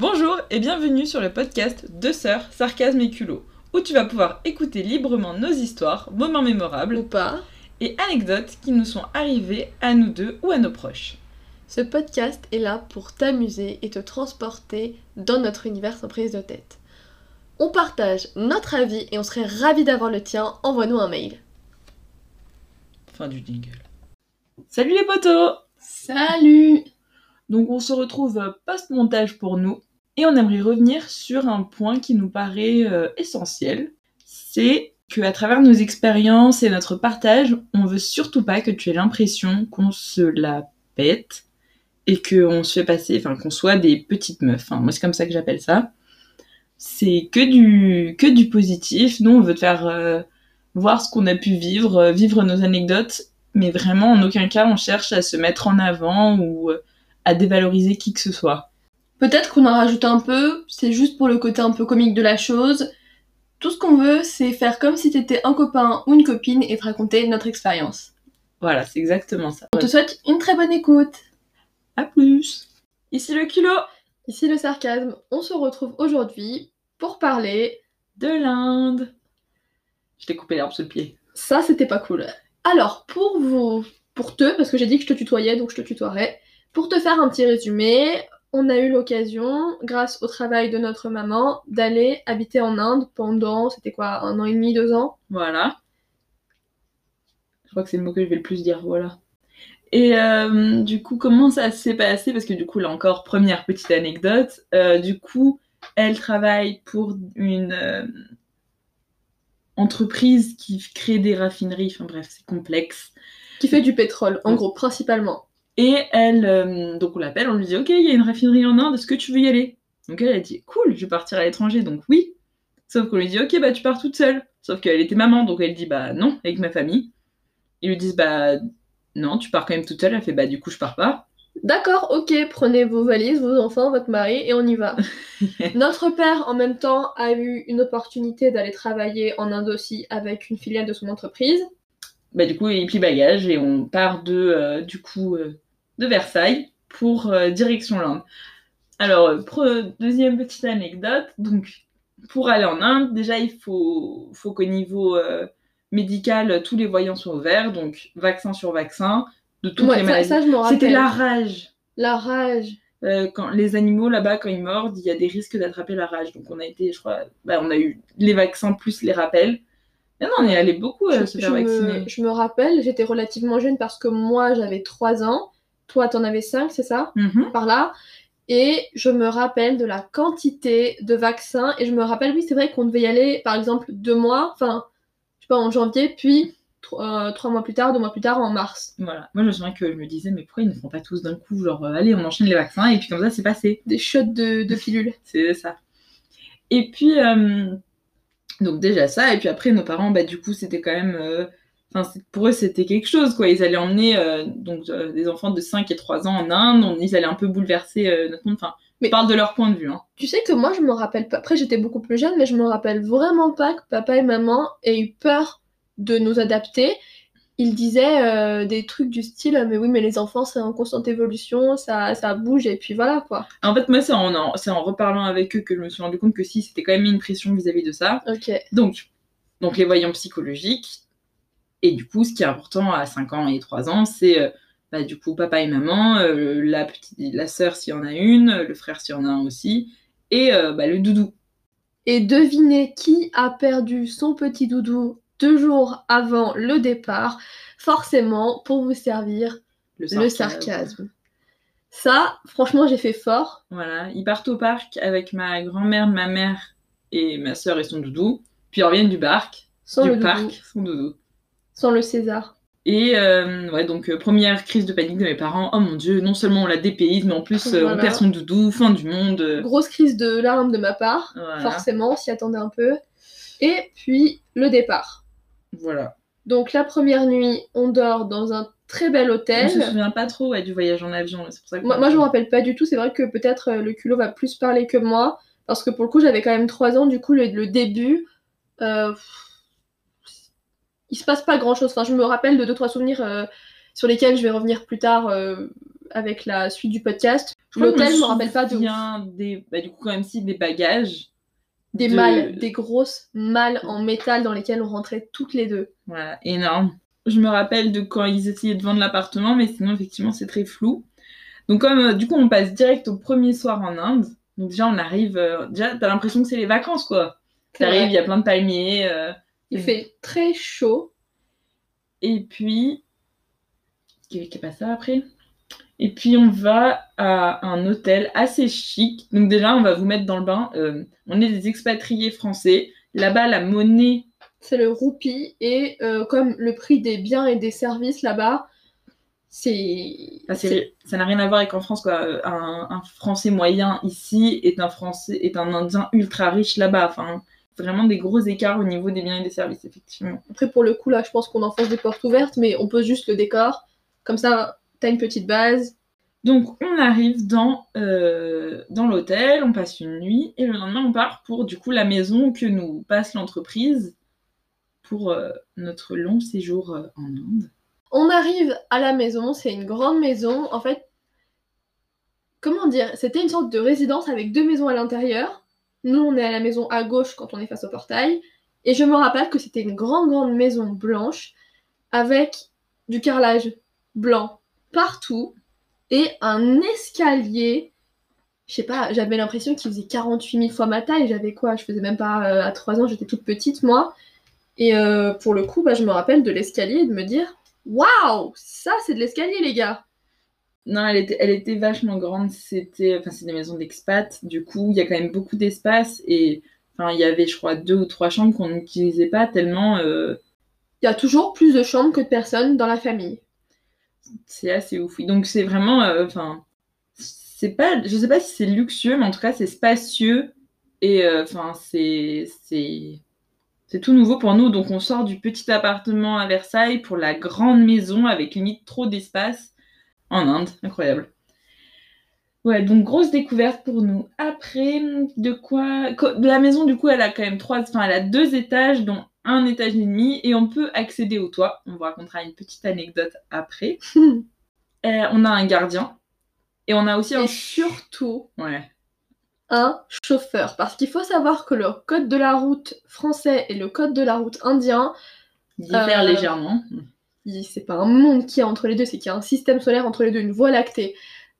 Bonjour et bienvenue sur le podcast Deux sœurs, sarcasme et culot, où tu vas pouvoir écouter librement nos histoires, moments mémorables ou pas, et anecdotes qui nous sont arrivées à nous deux ou à nos proches. Ce podcast est là pour t'amuser et te transporter dans notre univers sans prise de tête. On partage notre avis et on serait ravis d'avoir le tien. Envoie-nous un mail. Fin du jingle. Salut les potos Salut Donc on se retrouve post-montage pour nous et on aimerait revenir sur un point qui nous paraît euh, essentiel. C'est que à travers nos expériences et notre partage, on veut surtout pas que tu aies l'impression qu'on se la pète et qu'on se fait passer, enfin qu'on soit des petites meufs. Enfin, moi c'est comme ça que j'appelle ça. C'est que du que du positif. Nous on veut te faire euh, voir ce qu'on a pu vivre, euh, vivre nos anecdotes, mais vraiment en aucun cas on cherche à se mettre en avant ou à dévaloriser qui que ce soit. Peut-être qu'on en rajoute un peu, c'est juste pour le côté un peu comique de la chose. Tout ce qu'on veut, c'est faire comme si t'étais un copain ou une copine et te raconter notre expérience. Voilà, c'est exactement ça. On te souhaite une très bonne écoute. À plus. Ici le culot Ici le sarcasme. On se retrouve aujourd'hui pour parler de l'Inde. Je t'ai coupé l'herbe sous le pied. Ça, c'était pas cool. Alors, pour vous, pour te, parce que j'ai dit que je te tutoyais, donc je te tutoierai. Pour te faire un petit résumé, on a eu l'occasion, grâce au travail de notre maman, d'aller habiter en Inde pendant, c'était quoi, un an et demi, deux ans Voilà. Je crois que c'est le mot que je vais le plus dire, voilà. Et euh, du coup, comment ça s'est passé? Parce que du coup, là encore, première petite anecdote. Euh, du coup, elle travaille pour une euh, entreprise qui crée des raffineries. Enfin bref, c'est complexe. Qui fait du pétrole, en gros, principalement. Et elle, euh, donc on l'appelle, on lui dit, ok, il y a une raffinerie en Inde, est-ce que tu veux y aller? Donc elle a dit, cool, je vais partir à l'étranger, donc oui. Sauf qu'on lui dit, ok, bah tu pars toute seule. Sauf qu'elle était maman, donc elle dit, bah non, avec ma famille. Ils lui disent, bah non, tu pars quand même toute seule. Elle fait, bah du coup, je pars pas. D'accord, ok, prenez vos valises, vos enfants, votre mari, et on y va. Notre père, en même temps, a eu une opportunité d'aller travailler en Inde aussi avec une filiale de son entreprise. Bah du coup, il plie bagage et on part de, euh, du coup, euh, de Versailles pour euh, direction l'Inde. Alors, deuxième petite anecdote, donc pour aller en Inde, déjà il faut, faut qu'au niveau médical, tous les voyants sont ouverts, donc vaccin sur vaccin, de toutes les maladies. C'était la rage. La rage. quand les animaux là-bas, quand ils mordent, il y a des risques d'attraper la rage. Donc on a été, je crois, bah, on a eu les vaccins plus les rappels. Mais non, on est allé beaucoup à se faire vacciner. je me rappelle, j'étais relativement jeune parce que moi j'avais 3 ans, toi t'en avais 5, c'est ça? Mhm. Par là. Et je me rappelle de la quantité de vaccins. Et je me rappelle, oui, c'est vrai qu'on devait y aller, par exemple, deux mois, enfin, je sais pas, en janvier, puis trois, trois mois plus tard, deux mois plus tard, en mars. Voilà. Moi, je me souviens que je me disais, mais pourquoi ils ne font pas tous d'un coup Genre, euh, allez, on enchaîne les vaccins, et puis comme ça, c'est passé. Des shots de, de pilules. C'est ça. Et puis, euh, donc déjà ça, et puis après, nos parents, bah du coup, c'était quand même... Enfin, pour eux, c'était quelque chose, quoi. Ils allaient emmener euh, donc, euh, des enfants de 5 et 3 ans en Inde, on- ils allaient un peu bouleverser euh, notre monde. Enfin, Mais- on parle de leur point de vue, hein. Tu sais que moi, je me rappelle pas. Après, j'étais beaucoup plus jeune, mais je me rappelle vraiment pas que papa et maman aient eu peur de nous adapter. Ils disaient des trucs du style, mais oui, mais les enfants, c'est en constante évolution, ça, ça bouge, et puis voilà, quoi. En fait, moi, c'est en, en- c'est en reparlant avec eux que je me suis rendu compte que si, c'était quand même une pression vis-à-vis de ça. Ok. Donc, donc les voyants psychologiques. Et du coup, ce qui est important à 5 ans et 3 ans, c'est euh, bah, du coup papa et maman, euh, la, petite, la sœur s'il y en a une, le frère s'il y en a un aussi, et euh, bah, le doudou. Et devinez qui a perdu son petit doudou deux jours avant le départ, forcément pour vous servir le sarcasme. Ça, franchement, j'ai fait fort. Voilà, ils partent au parc avec ma grand-mère, ma mère et ma sœur et son doudou, puis ils reviennent du parc, Sans du le parc, doudou, son doudou. Sans le César. Et euh, ouais, donc euh, première crise de panique de mes parents. Oh mon dieu, non seulement on la dépayse, mais en plus euh, on perd son doudou, fin du monde. Grosse crise de larmes de ma part, Voilà. forcément, s'y attendait un peu. Et puis, le départ. Voilà. Donc, la première nuit, on dort dans un très bel Je hôtel. me souviens pas trop ouais, du voyage en avion, c'est pour ça que... Moi, moi, je me rappelle pas du tout. C'est vrai que peut-être le culot va plus parler que moi. Parce que pour le coup, j'avais quand même 3 ans. Du coup, le, le début, il se passe pas grand chose. Enfin, je me rappelle de deux trois souvenirs euh, sur lesquels je vais revenir plus tard euh, avec la suite du podcast. L'hôtel, je me rappelle pas de ouf. souviens des, bah, du coup, quand même, si, des bagages. Des de- malles, des grosses malles en métal dans lesquelles on rentrait toutes les deux. Voilà, énorme. Je me rappelle de quand ils essayaient de vendre l'appartement, mais sinon, effectivement, c'est très flou. Donc, comme euh, du coup, on passe direct au premier soir en Inde. Donc, déjà, on arrive. déjà, t'as l'impression que c'est les vacances, quoi. T'arrives, il y a plein de palmiers. Il fait très chaud. Et puis. Qu'est-ce qui passe ça après Et puis, on va à un hôtel assez chic. Donc, déjà, on va vous mettre dans le bain. Euh, on est des expatriés français. Là-bas, la monnaie. C'est le roupie et euh, comme le prix des biens et des services là-bas, c'est c'est- ça n'a rien à voir avec en France, quoi. Un, un Français moyen ici est un Français, est un Indien ultra riche là-bas. Enfin, vraiment des gros écarts au niveau des biens et des services, effectivement. Après, pour le coup, là, je pense qu'on enfonce des portes ouvertes, mais on pose juste le décor. Comme ça, t'as une petite base. Donc, on arrive dans, euh, dans l'hôtel, on passe une nuit, et le lendemain, on part pour, du coup, la maison que nous passe l'entreprise pour euh, notre long séjour euh, en Inde. On arrive à la maison, c'est une grande maison. En fait, comment dire C'était une sorte de résidence avec deux maisons à l'intérieur. Nous, on est à la maison à gauche quand on est face au portail. Et je me rappelle que c'était une grande, grande maison blanche avec du carrelage blanc partout et un escalier. Je sais pas, j'avais l'impression qu'il faisait 48 000 fois ma taille. J'avais quoi? Je faisais même pas euh, à 3 ans, j'étais toute petite moi. Et euh, pour le coup, bah, je me rappelle de l'escalier et de me dire Waouh Ça, c'est de l'escalier, les gars Non, elle était, elle était vachement grande. C'était, enfin, c'est des maisons d'expat. Du coup, il y a quand même beaucoup d'espace et, enfin, il y avait, je crois, deux ou trois chambres qu'on n'utilisait pas tellement. euh, Il y a toujours plus de chambres que de personnes dans la famille. c'est assez ouf. Donc, c'est vraiment, euh, enfin, c'est pas, je sais pas si c'est luxueux, mais en tout cas, c'est spacieux et, euh, enfin, c'est, c'est, c'est tout nouveau pour nous. Donc, on sort du petit appartement à Versailles pour la grande maison avec limite trop d'espace en Inde. Incroyable. Ouais, donc grosse découverte pour nous. Après, de quoi La maison, du coup, elle a quand même trois, enfin, elle a deux étages, dont un étage et demi, et on peut accéder au toit. On vous racontera une petite anecdote après. Euh, on a un gardien, et on a aussi un. Et surtout, Ouais. un chauffeur. Parce qu'il faut savoir que le code de la route français et le code de la route indien, Diffère Euh, légèrement. C'est pas un monde qu'il y a entre les deux, c'est qu'il y a un système solaire entre les deux, une voie lactée.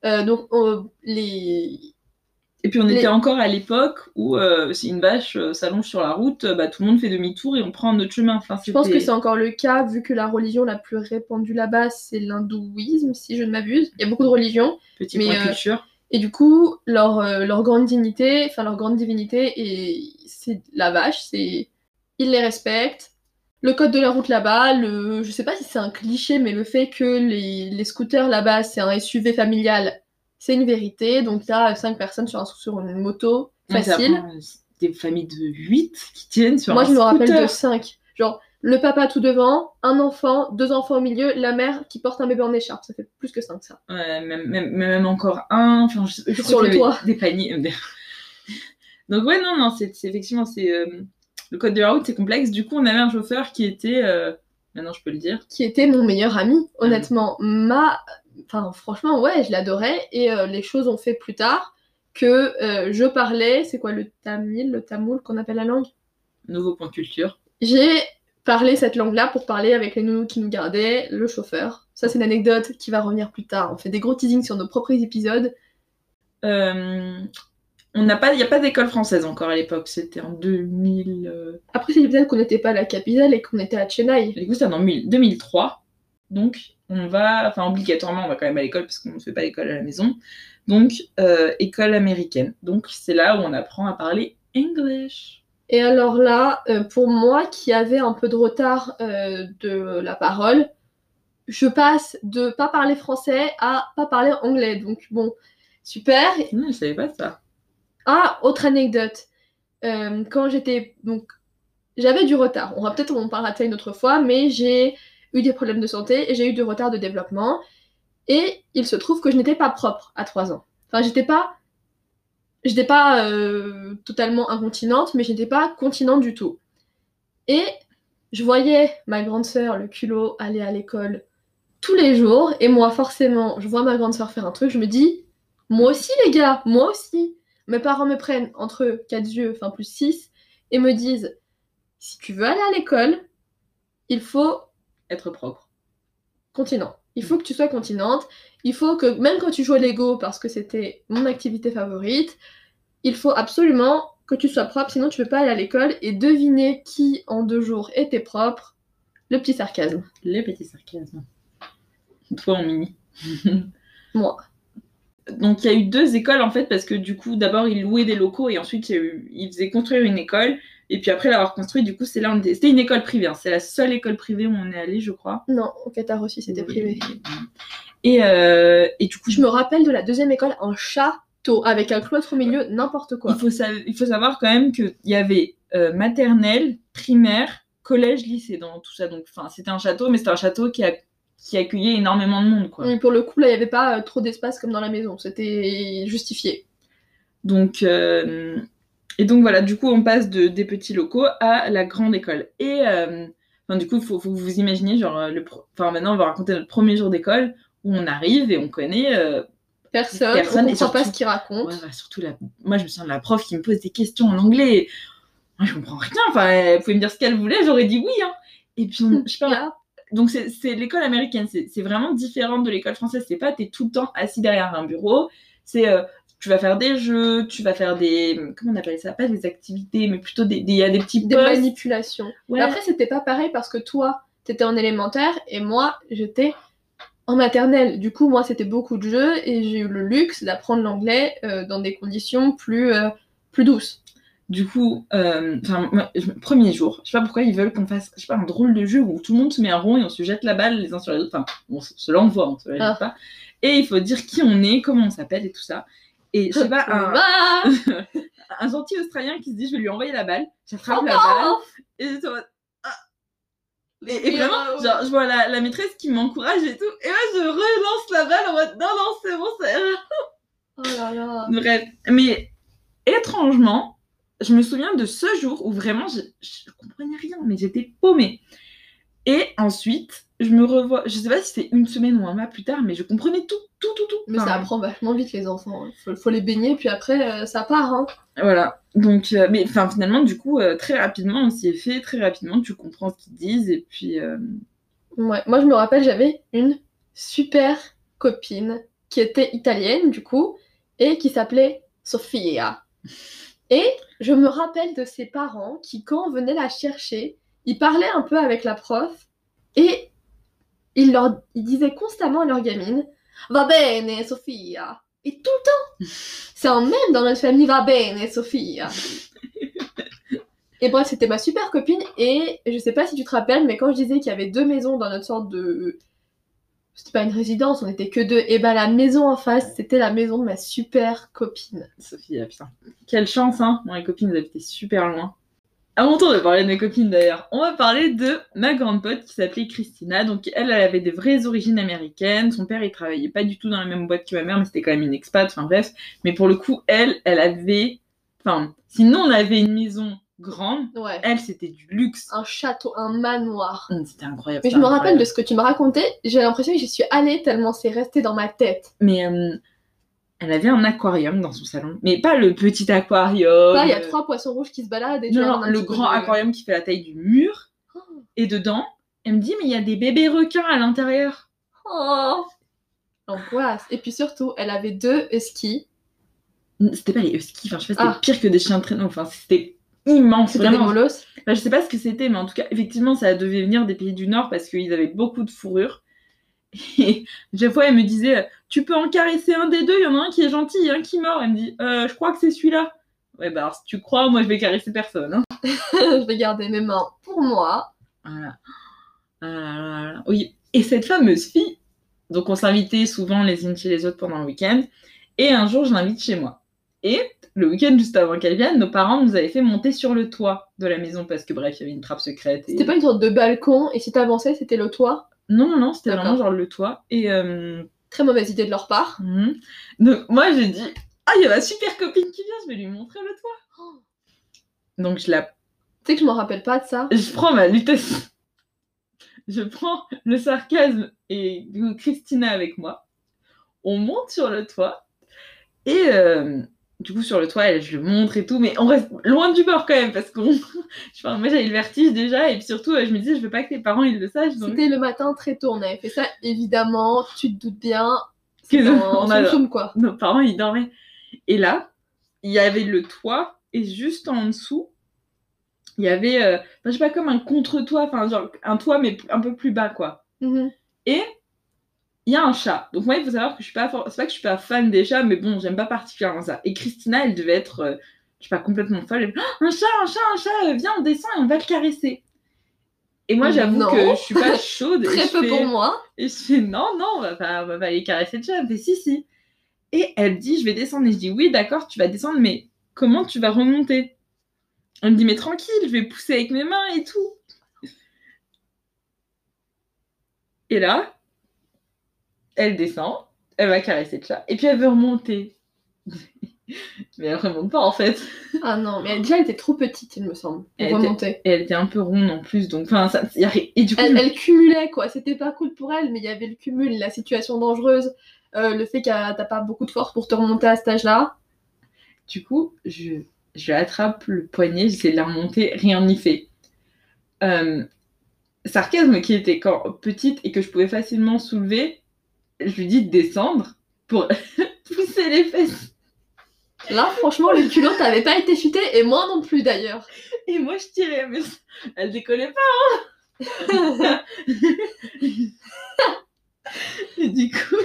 Euh, donc, euh, les... Et puis on Les- était encore à l'époque où euh, si une vache euh, s'allonge sur la route, bah, tout le monde fait demi-tour et on prend un autre chemin. Enfin, Je pense que c'est encore le cas, vu que la religion la plus répandue là-bas, c'est l'hindouisme, si je ne m'abuse. Il y a beaucoup de religions. petit mais, point culture. Et du coup, leur, leur grande dignité, enfin leur grande divinité, et c'est la vache, c'est ils les respectent. Le code de la route là-bas, le, je sais pas si c'est un cliché, mais le fait que les, les scooters là-bas c'est un SUV familial, c'est une vérité. Donc là, cinq personnes sur, un, sur une moto, facile. euh, Des familles de 8 qui tiennent sur Moi, un je me rappelle scooter. de cinq. Genre, le papa tout devant, un enfant, deux enfants au milieu, la mère qui porte un bébé en écharpe. Ça fait plus que cinq, ça. Ouais, même, même, même encore un. Enfin, je, je Sur le toit. Des paniers. Donc ouais, non, non, c'est c'est- effectivement, c'est euh, le code de la route, c'est complexe. Du coup, on avait un chauffeur qui était, euh, maintenant je peux le dire, qui était mon meilleur ami, honnêtement. Ma... Enfin, franchement, ouais, je l'adorais. Et euh, les choses ont fait plus tard que euh, je parlais, c'est quoi le tamil, le tamoul qu'on appelle la langue? Nouveau point culture. J'ai parlé cette langue-là pour parler avec les nounous qui nous gardaient, le chauffeur. Ça, c'est une anecdote qui va revenir plus tard. On fait des gros teasings sur nos propres épisodes. Euh, on n'a pas, il n'y a pas d'école française encore à l'époque. C'était en 2000. euh, Après, c'est peut-être qu'on n'était pas à la capitale et qu'on était à Chennai. Du coup, c'est en 2000 2003. Donc, on va, enfin, obligatoirement, on va quand même à l'école parce qu'on ne fait pas l'école à la maison. Donc, euh, école américaine. Donc, c'est là où on apprend à parler English. Et alors là, euh, pour moi qui avait un peu de retard euh, de la parole, je passe de pas parler français à pas parler anglais. Donc bon, super. Non, je savais pas ça. Ah, autre anecdote. Euh, quand j'étais donc j'avais du retard. On va peut-être en parlera de ça une autre fois, mais j'ai eu des problèmes de santé et j'ai eu du retard de développement. Et il se trouve que je n'étais pas propre à 3 ans. Enfin, j'étais pas j'étais pas euh, totalement incontinente, mais j'étais pas continente du tout. Et je voyais ma grande sœur, le culot, aller à l'école tous les jours. Et moi, forcément, je vois ma grande soeur faire un truc, je me dis, moi aussi, les gars, moi aussi. Mes parents me prennent entre 4 yeux, enfin plus 6, et me disent, si tu veux aller à l'école, il faut Être propre. continent. Il faut que tu sois continente. Il faut que, même quand tu joues au Lego, parce que c'était mon activité favorite, il faut absolument que tu sois propre, sinon tu peux pas aller à l'école et deviner qui en deux jours était propre. Le petit sarcasme. Les petits sarcasmes. Toi en mini. Moi. Donc il y a eu deux écoles en fait parce que du coup d'abord ils louaient des locaux et ensuite il y a eu- ils faisaient construire une école et puis après l'avoir construit du coup c'est là on était- c'était une école privée hein. c'est la seule école privée où on est allé je crois. Non, au Qatar aussi, c'était privé. Et, euh, et du coup Je me rappelle de la deuxième école, un château, avec un cloître au milieu, n'importe quoi. il faut, sa- il faut savoir quand même qu'il y avait euh, maternelle, primaire, collège, lycée dans tout ça. Donc enfin c'était un château mais c'était un château qui, a, qui accueillait énormément de monde quoi. Oui, Pour le coup, là, il n'y avait pas euh, trop d'espace comme dans la maison. C'était justifié. Donc, euh, et donc voilà, du coup, on passe de, des petits locaux à la grande école. Et euh, enfin, du coup, il faut, faut vous imaginer, genre, le pro- enfin, maintenant, on va raconter notre premier jour d'école où on arrive et on connaît. Personne, Personne, on et comprend pas ce qu'il raconte. ouais, bah, surtout, la, moi, je me souviens de la prof qui me pose des questions en anglais. Moi, je comprends rien. Enfin, elle pouvait me dire ce qu'elle voulait, j'aurais dit oui. Hein. Et puis, on- je sais pas, Là, donc c'est l'école américaine, c'est vraiment différent de l'école française. C'est pas t'es tout le temps assis derrière un bureau. C'est euh, tu vas faire des jeux, tu vas faire des comment on appelle ça? Pas des activités, mais plutôt des des, il y a des petits des postes. manipulations. Ouais. Après, c'était pas pareil parce que toi, t'étais en élémentaire et moi, j'étais en maternelle. Du coup, moi, c'était beaucoup de jeux et j'ai eu le luxe d'apprendre l'anglais euh, dans des conditions plus, euh, plus douces. Du coup, euh, moi, premier jour, je sais pas pourquoi ils veulent qu'on fasse, je sais pas un drôle de jeu où tout le monde se met un rond et on se jette la balle les uns sur les autres. Enfin, on se se l'envoie, on se la jette Ah. pas. Et il faut dire qui on est, comment on s'appelle et tout ça. Et je sais pas un, un gentil Australien qui se dit je vais lui envoyer la balle, j'attrape Oh la balle et je ah. et, et Et, vraiment euh, genre je vois la, la maîtresse qui m'encourage et tout et moi je relance la balle en mode non non c'est bon ira. Oh là là. bref mais étrangement je me souviens de ce jour où vraiment je, je comprenais rien mais j'étais paumée et ensuite je me revois je sais pas si c'est une semaine ou un mois plus tard mais je comprenais tout tout tout tout Mais ça apprend vachement vite les enfants. hein. Faut, faut les baigner, puis après, euh, ça part. Hein. Voilà. Donc, euh, mais enfin, finalement, du coup, euh, très rapidement, on s'y est fait. Très rapidement, tu comprends ce qu'ils disent. Et puis, Ouais. Moi, je me rappelle, j'avais une super copine qui était italienne, du coup, et qui s'appelait Sofia. Et je me rappelle de ses parents qui, quand on venait la chercher, ils parlaient un peu avec la prof et ils, leur, ils disaient constamment à leur gamine Va bene, Sofia. Et tout le temps C'est un même dans notre famille Va bene, Sofia. Et bref, c'était ma super copine et je sais pas si tu te rappelles, mais quand je disais qu'il y avait deux maisons dans notre sorte de. C'était pas une résidence, on était que deux. Et ben la maison en face, c'était la maison de ma super copine. Sophie, ah, putain. Quelle chance, hein. Moi, les copines, elles habitaient super loin. À mon tour de parler de mes copines d'ailleurs, on va parler de ma grande pote qui s'appelait Christina. Donc elle, elle avait des vraies origines américaines. Son père, il travaillait pas du tout dans la même boîte que ma mère, mais c'était quand même une expat. Enfin bref. Mais pour le coup, elle, elle avait. Enfin, sinon on avait une maison grande. Ouais. Elle, c'était du luxe. Un château, un manoir. Hum, C'était incroyable. Mais je me rappelle de ce que tu me racontais, j'ai l'impression que j'y suis allée tellement c'est resté dans ma tête. Mais euh, elle avait un aquarium dans son salon. Mais pas le petit aquarium. Là, il y a euh, trois poissons rouges qui se baladent et Non, non, le grand de- aquarium qui fait la taille du mur. Oh. Et dedans, elle me dit, mais il y a des bébés requins à l'intérieur. Oh L'angoisse. Et puis surtout, elle avait deux huskies. C'était pas les huskies, enfin, je sais pas, c'était Ah. pire que des chiens traîneau. Enfin, c'était immense. Des Vraiment. molosses. Enfin, je sais pas ce que c'était, mais en tout cas, effectivement, ça devait venir des pays du Nord parce qu'ils avaient beaucoup de fourrure. Et chaque fois, elle me disait, tu peux en caresser un des deux, il y en a un qui est gentil, il y en a un qui mord. Elle me dit, Euh, je crois que c'est celui-là. Ouais, bah alors, si tu crois, moi, je vais caresser personne. hein. je vais garder mes mains pour moi. Voilà. Là là là. Oui. Et cette fameuse fille, donc on s'invitait souvent les unes chez les autres pendant le week-end. Et un jour, je l'invite chez moi. Et le week-end juste avant qu'elle vienne, nos parents nous avaient fait monter sur le toit de la maison parce que bref, il y avait une trappe secrète. et- C'était pas une sorte de balcon et si t'avançais, c'était le toit? Non, non, non, c'était vraiment genre le toit. Et euh, Très mauvaise idée de leur part. mhm. donc moi, j'ai dit, ah, il y a ma super copine qui vient, je vais lui montrer le toit. Donc je la, Tu sais que je m'en rappelle pas de ça. je prends ma lutesse. je prends le sarcasme et Christina avec moi. On monte sur le toit. Et euh, du coup, sur le toit, je le montre et tout. Mais on reste loin du bord quand même. Parce. Enfin, moi, j'avais le vertige déjà. Et puis surtout, euh, je me disais, je veux pas que les parents ils le sachent. Donc... C'était le matin très tôt, on avait fait ça, évidemment, tu te doutes bien. Que en on a- quoi. Nos parents, ils dormaient. Et là, il y avait le toit. Et juste en dessous, il y avait. euh, je sais pas, comme un contre-toit. Enfin, genre un toit, mais un peu plus bas, quoi. Mhm. Et il y a un chat. Donc moi, il faut savoir que je suis pas, for- c'est pas que je suis pas fan des chats, mais bon, j'aime pas particulièrement ça. Et Christina, elle devait être, euh, je sais pas, complètement folle. Elle Oh, un chat, un chat, un chat, euh, viens, on descend et on va le caresser. Et moi, j'avoue Non. que je suis pas chaude. Très peu fais- pour moi. Et je fais, non, non, on va pas, on va pas aller caresser le chat. Elle fait, si, si. Et elle dit, je vais descendre. Et je dis, oui, d'accord, tu vas descendre, mais comment tu vas remonter? Elle me dit, mais tranquille, je vais pousser avec mes mains et tout. Et là, elle descend, elle va caresser le chat, et puis elle veut remonter. mais elle remonte pas en fait. Ah non, mais déjà, elle était trop petite, il me semble, pour Elle était- remonter. Et elle était un peu ronde en plus, donc enfin, ça, y a et du coup, Elle, elle cumulait, quoi. C'était pas cool pour elle, mais il y avait le cumul, la situation dangereuse, euh, le fait que t'as pas beaucoup de force pour te remonter à cet âge-là. Du coup, je, je attrape le poignet, j'essaie de la remonter, rien n'y fait. Euh, sarcasme qui était quand petite et que je pouvais facilement soulever, je lui dis de descendre pour pousser les fesses. Là, franchement, le culot t'avait pas été chuté, et moi non plus d'ailleurs. Et moi je tirais, mais elle décollait pas. hein. et du coup,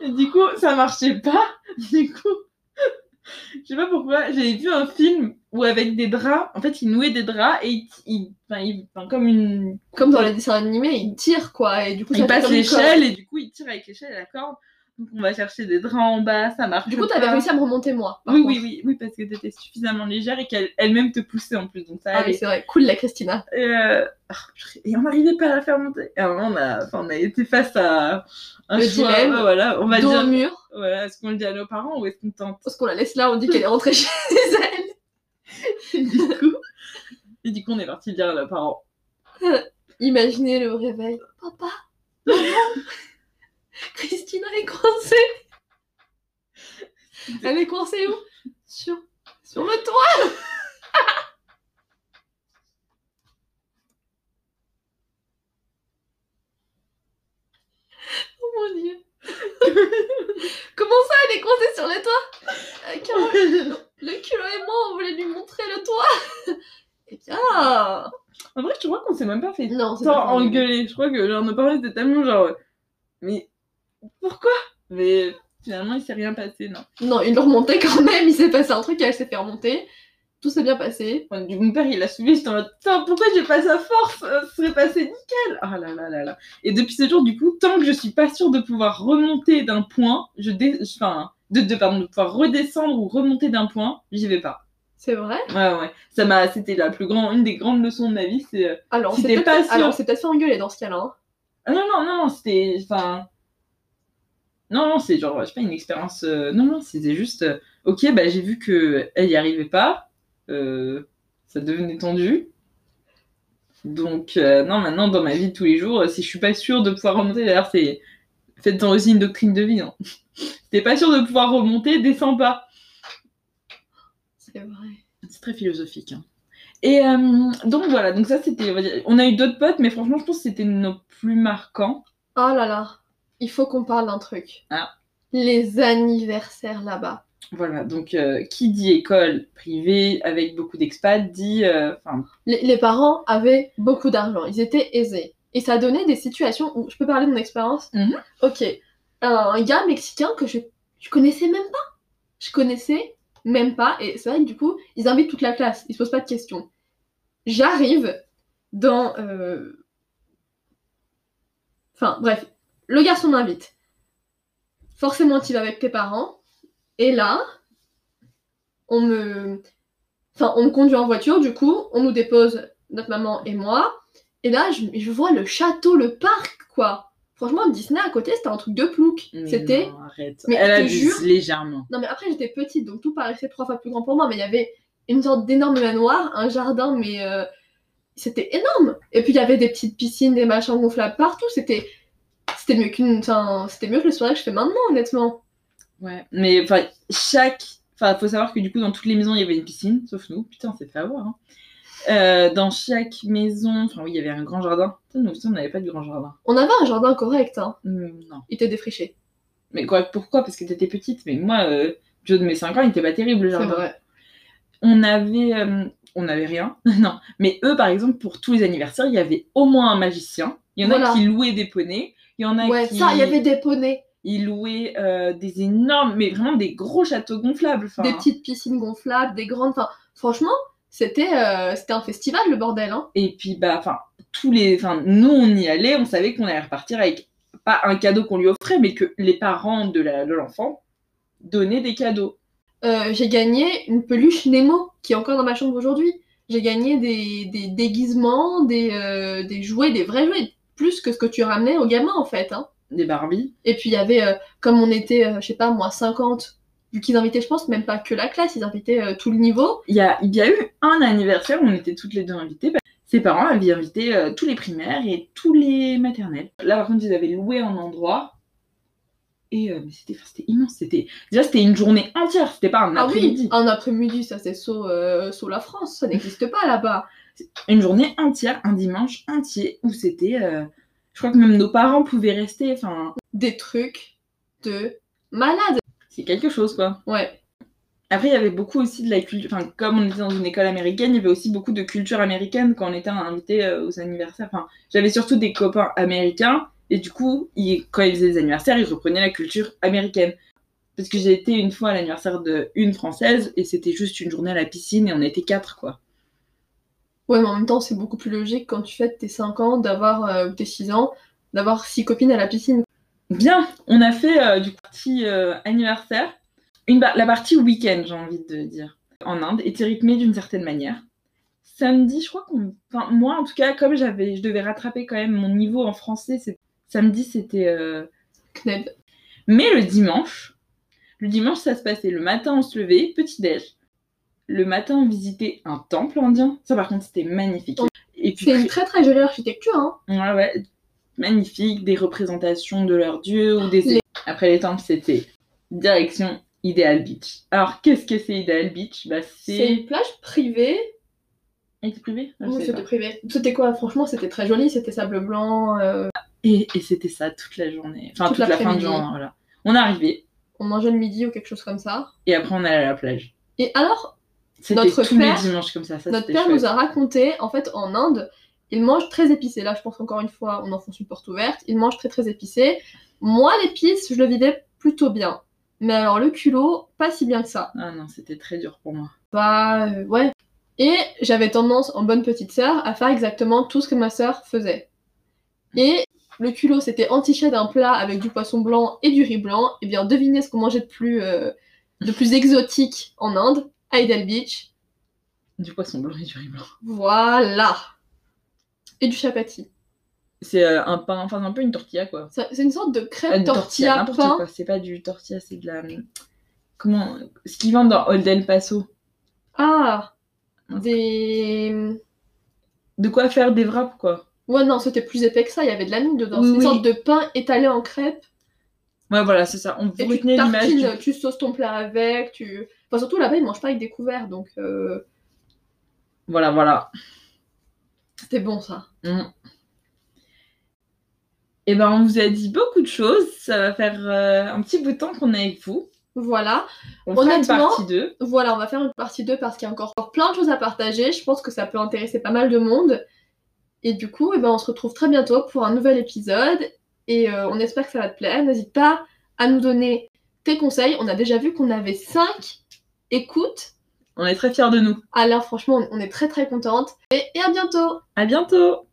et du coup, ça marchait pas. Du coup, je sais pas pourquoi, j'avais vu un film où avec des draps, en fait, ils nouaient des draps et enfin, ils- enfin, comme une, Comme dans les dessins animés, il tire, quoi, et du coup, ça une corde. l'échelle et du coup, ils tirent avec l'échelle et la corde. Donc on va chercher des draps en bas, ça marche. Du coup, t'avais réussi à me remonter moi. Oui, oui, oui, oui, parce que t'étais suffisamment légère et qu'elle-même te poussait en plus, donc ça Ah oui, c'est vrai. Cool, la Christina. Et, euh, purée, et on n'arrivait pas à la faire monter. Et à un moment, on a, enfin, on a été face à un Le choix. dilemme. voilà, on va dire, mur. voilà, est-ce qu'on le dit à nos parents ou est-ce qu'on tente? Parce qu'on la laisse là, on dit qu'elle est rentrée chez elle. Et du coup, et du coup, on est parti dire à nos parents. Imaginez le réveil. Papa, maman, Christina est coincée. Elle est coincée où? Sur, sur le toit. oh mon dieu. Comment ça, elle est coincée sur le toit Euh, Le culot et moi, on voulait lui montrer le toit. Eh bien, En vrai, je crois qu'on s'est même pas fait non, tant engueuler. Je crois que genre, nos parents étaient tellement genre, mais pourquoi? Mais finalement, il s'est rien passé, non. Non, il le remontait quand même, il s'est passé un truc, elle s'est fait remonter. Tout s'est bien passé. Enfin, du- mon père, il a suivi, j'étais en mode, Putain, pourquoi j'ai pas sa force? Euh, Ce serait passé nickel Ah là là là là. Et depuis ce jour, du coup, tant que je suis pas sûre de pouvoir remonter d'un point, je dé... enfin, de, de, pardon, de pouvoir redescendre ou remonter d'un point, j'y vais pas. C'est vrai? Ouais, ouais. Ça m'a, c'était la plus grande, une des grandes leçons de ma vie, c'est. euh, Alors, Si c'est peut-être pas sûr- fait engueuler dans ce cas-là. hein. Ah non, non, non, c'était. Enfin. Non, non, c'est genre, je sais pas, une expérience. euh, Non, non, c'était juste. euh, Ok, bah j'ai vu que elle y arrivait pas. Euh, Ça devenait tendu. Donc, euh, non, maintenant, dans ma vie de tous les jours, si je suis pas sûre de pouvoir remonter, d'ailleurs, c'est. Faites-en aussi une doctrine de vie. Hein. Si t'es pas sûr de pouvoir remonter, descends pas. C'est vrai. C'est très philosophique. hein. Et euh, donc voilà, donc ça c'était. On a eu d'autres potes, mais franchement, je pense que c'était nos plus marquants. Oh là là, il faut qu'on parle d'un truc. Ah. Les anniversaires là-bas. Voilà, donc euh, qui dit école privée avec beaucoup d'expats dit. euh, les parents avaient beaucoup d'argent, ils étaient aisés. Et ça donnait des situations où je peux parler de mon expérience? Mhm. Ok, un gars mexicain que je, je connaissais même pas. Je connaissais même pas. Et c'est vrai que du coup, ils invitent toute la classe, ils se posent pas de questions. J'arrive dans. euh, Enfin, bref, le garçon m'invite. Forcément, tu vas avec tes parents. Et là, on me. Enfin, on me conduit en voiture, du coup, on nous dépose, notre maman et moi. Et là, je, je vois le château, le parc, quoi. Franchement, Disney à côté, c'était un truc de plouc. C'était. arrête. Mais Elle je te abuse jure- légèrement. Non, mais après, j'étais petite, donc tout paraissait trois fois plus grand pour moi. Mais il y avait une sorte d'énorme manoir, un jardin, mais. euh, c'était énorme. Et puis il y avait des petites piscines, des machins gonflables partout. C'était c'était mieux qu'une, enfin, c'était mieux que le soirée que je fais maintenant, honnêtement. Ouais, mais enfin, chaque. Enfin, faut savoir que du coup, dans toutes les maisons, il y avait une piscine, sauf nous. Putain, on s'est fait avoir. Hein. Euh, dans chaque maison, enfin, oui, il y avait un grand jardin. Putain, nous aussi, on n'avait pas de grand jardin. On avait un jardin correct, hein. Hum, non. Il était défriché. Mais quoi, pourquoi? Parce que t'étais petite. Mais moi, euh, haut de mes 5 ans, il était pas terrible le C'est vrai. On avait. euh, on n'avait rien. non. Mais eux, par exemple, pour tous les anniversaires, il y avait au moins un magicien. Il y en Voilà. a qui louaient des poneys. Il y en a Ouais, qui. ça, il y avait des poneys, Ils louaient euh, des énormes, mais vraiment des gros châteaux gonflables. Des petites piscines gonflables, des grandes. Enfin, franchement, c'était euh, c'était un festival le bordel, hein. Et puis, bah, enfin, tous les. Enfin, nous, on y allait, on savait qu'on allait repartir avec pas un cadeau qu'on lui offrait, mais que les parents de l'enfant donnaient des cadeaux. Euh, j'ai gagné une peluche Nemo qui est encore dans ma chambre aujourd'hui. J'ai gagné des, des déguisements, des, euh, des jouets, des vrais jouets, plus que ce que tu ramenais aux gamins en fait. Hein. Des Barbies. Et puis il y avait, euh, comme on était, euh, je sais pas moi, 50, vu qu'ils invitaient, je pense, même pas que la classe, ils invitaient euh, tout le niveau. Il y a, il y a eu un anniversaire où on était toutes les deux invitées. Bah, ses parents avaient invité euh, tous les primaires et tous les maternelles. Là, par contre, ils avaient loué un endroit. Et euh, mais c'était immense. C'était déjà c'était une journée entière. C'était pas un Ah oui, après-midi. un après-midi, ça c'est saut, euh, saut la France, ça n'existe pas là-bas. Une journée entière, un dimanche entier où c'était. Je crois que même nos parents pouvaient rester. Enfin, Des trucs de malade. c'est quelque chose quoi. Ouais. Après, il y avait beaucoup aussi de la culture. Enfin, comme on était dans une école américaine, il y avait aussi beaucoup de culture américaine quand on était invité euh, aux anniversaires. Enfin, j'avais surtout des copains américains. Et du coup, ils- quand ils faisaient des anniversaires, ils reprenaient la culture américaine. Parce que j'ai été une fois à l'anniversaire de une française et c'était juste une journée à la piscine et on était quatre, quoi. Ouais, mais en même temps, c'est beaucoup plus logique quand tu fêtes tes 5 ans, d'avoir, euh, ou tes 6 ans, d'avoir 6 copines à la piscine. Bien, on a fait euh, du partie euh, anniversaire. Une la partie week-end, j'ai envie de dire, en Inde, était rythmée d'une certaine manière. Samedi, je crois qu'on. Enfin, moi, en tout cas, comme j'avais, je devais rattraper quand même mon niveau en français, c'est- samedi, c'était. euh, Kned. Mais le dimanche, le dimanche, ça se passait. Le matin, on se levait, petit-déj. Le matin, on visitait un temple indien. Ça, par contre, c'était magnifique. Et puis, C'est une très très jolie architecture, hein. Ouais, ouais, magnifique, des représentations de leurs dieux ou des. Les- Après les temples, c'était direction Ideal Beach. Alors, qu'est-ce que c'est Ideal Beach? Bah, C'est une plage privée. Elle privée? Oui, c'était privé. C'était quoi? Franchement, c'était très joli. C'était sable blanc. euh, Et, et c'était ça toute la journée. Enfin, Toute toute, la fin de journée, voilà. On arrivait on mangeait le midi ou quelque chose comme ça. et après on allait à la plage. Et alors, Notre tous père- les dimanches comme ça. ça notre père chouette. nous a raconté, en fait, en Inde, ils mangent très épicé. Là, je pense encore une fois, on enfonce une porte ouverte. Ils mangent très très épicé. Moi, l'épice, je le vivais plutôt bien. Mais alors, le culot, pas si bien que ça. Ah non, c'était très dur pour moi. Bah, euh, ouais. Et j'avais tendance, en bonne petite sœur, à faire exactement tout ce que ma sœur faisait. Et le culot, c'était entiché d'un plat avec du poisson blanc et du riz blanc. Et bien, devinez ce qu'on mangeait de plus, euh, de plus exotique en Inde, Idel Beach. Du poisson blanc et du riz blanc. Voilà. Et du chapati. C'est euh, un pain, enfin, un peu une tortilla quoi. Ça- C'est une sorte de Euh, crêpe une tortilla, n'importe pain. quoi. C'est pas du tortilla, c'est de la. Comment Ce qu'ils vendent dans Old El Paso. Ah Des... De quoi faire des wraps, quoi. Ouais, non, c'était plus épais que ça, il y avait de la mie dedans. Oui, C'est une oui. sorte de pain étalé en crêpe. Ouais, voilà, c'est ça. On vous Et tu retenez l'image. tartines, du- tu sauces ton plat avec, tu... Enfin, surtout là-bas, ils mangent pas avec des couverts, donc euh, Voilà, voilà. c'était bon, ça. Et ben, on vous a dit beaucoup de choses. Ça va faire euh, un petit bout de temps qu'on est avec vous. Voilà. On fera une Honnêtement, partie 2. Voilà, on va faire une partie 2 parce qu'il y a encore plein de choses à partager. Je pense que ça peut intéresser pas mal de monde. Et du coup, eh ben, on se retrouve très bientôt pour un nouvel épisode. Et euh, on espère que ça va te plaire. N'hésite pas à nous donner tes conseils. On a déjà vu qu'on avait 5 écoutes. On est très fiers de nous. Alors franchement, on est très très contente. Et, et à bientôt À bientôt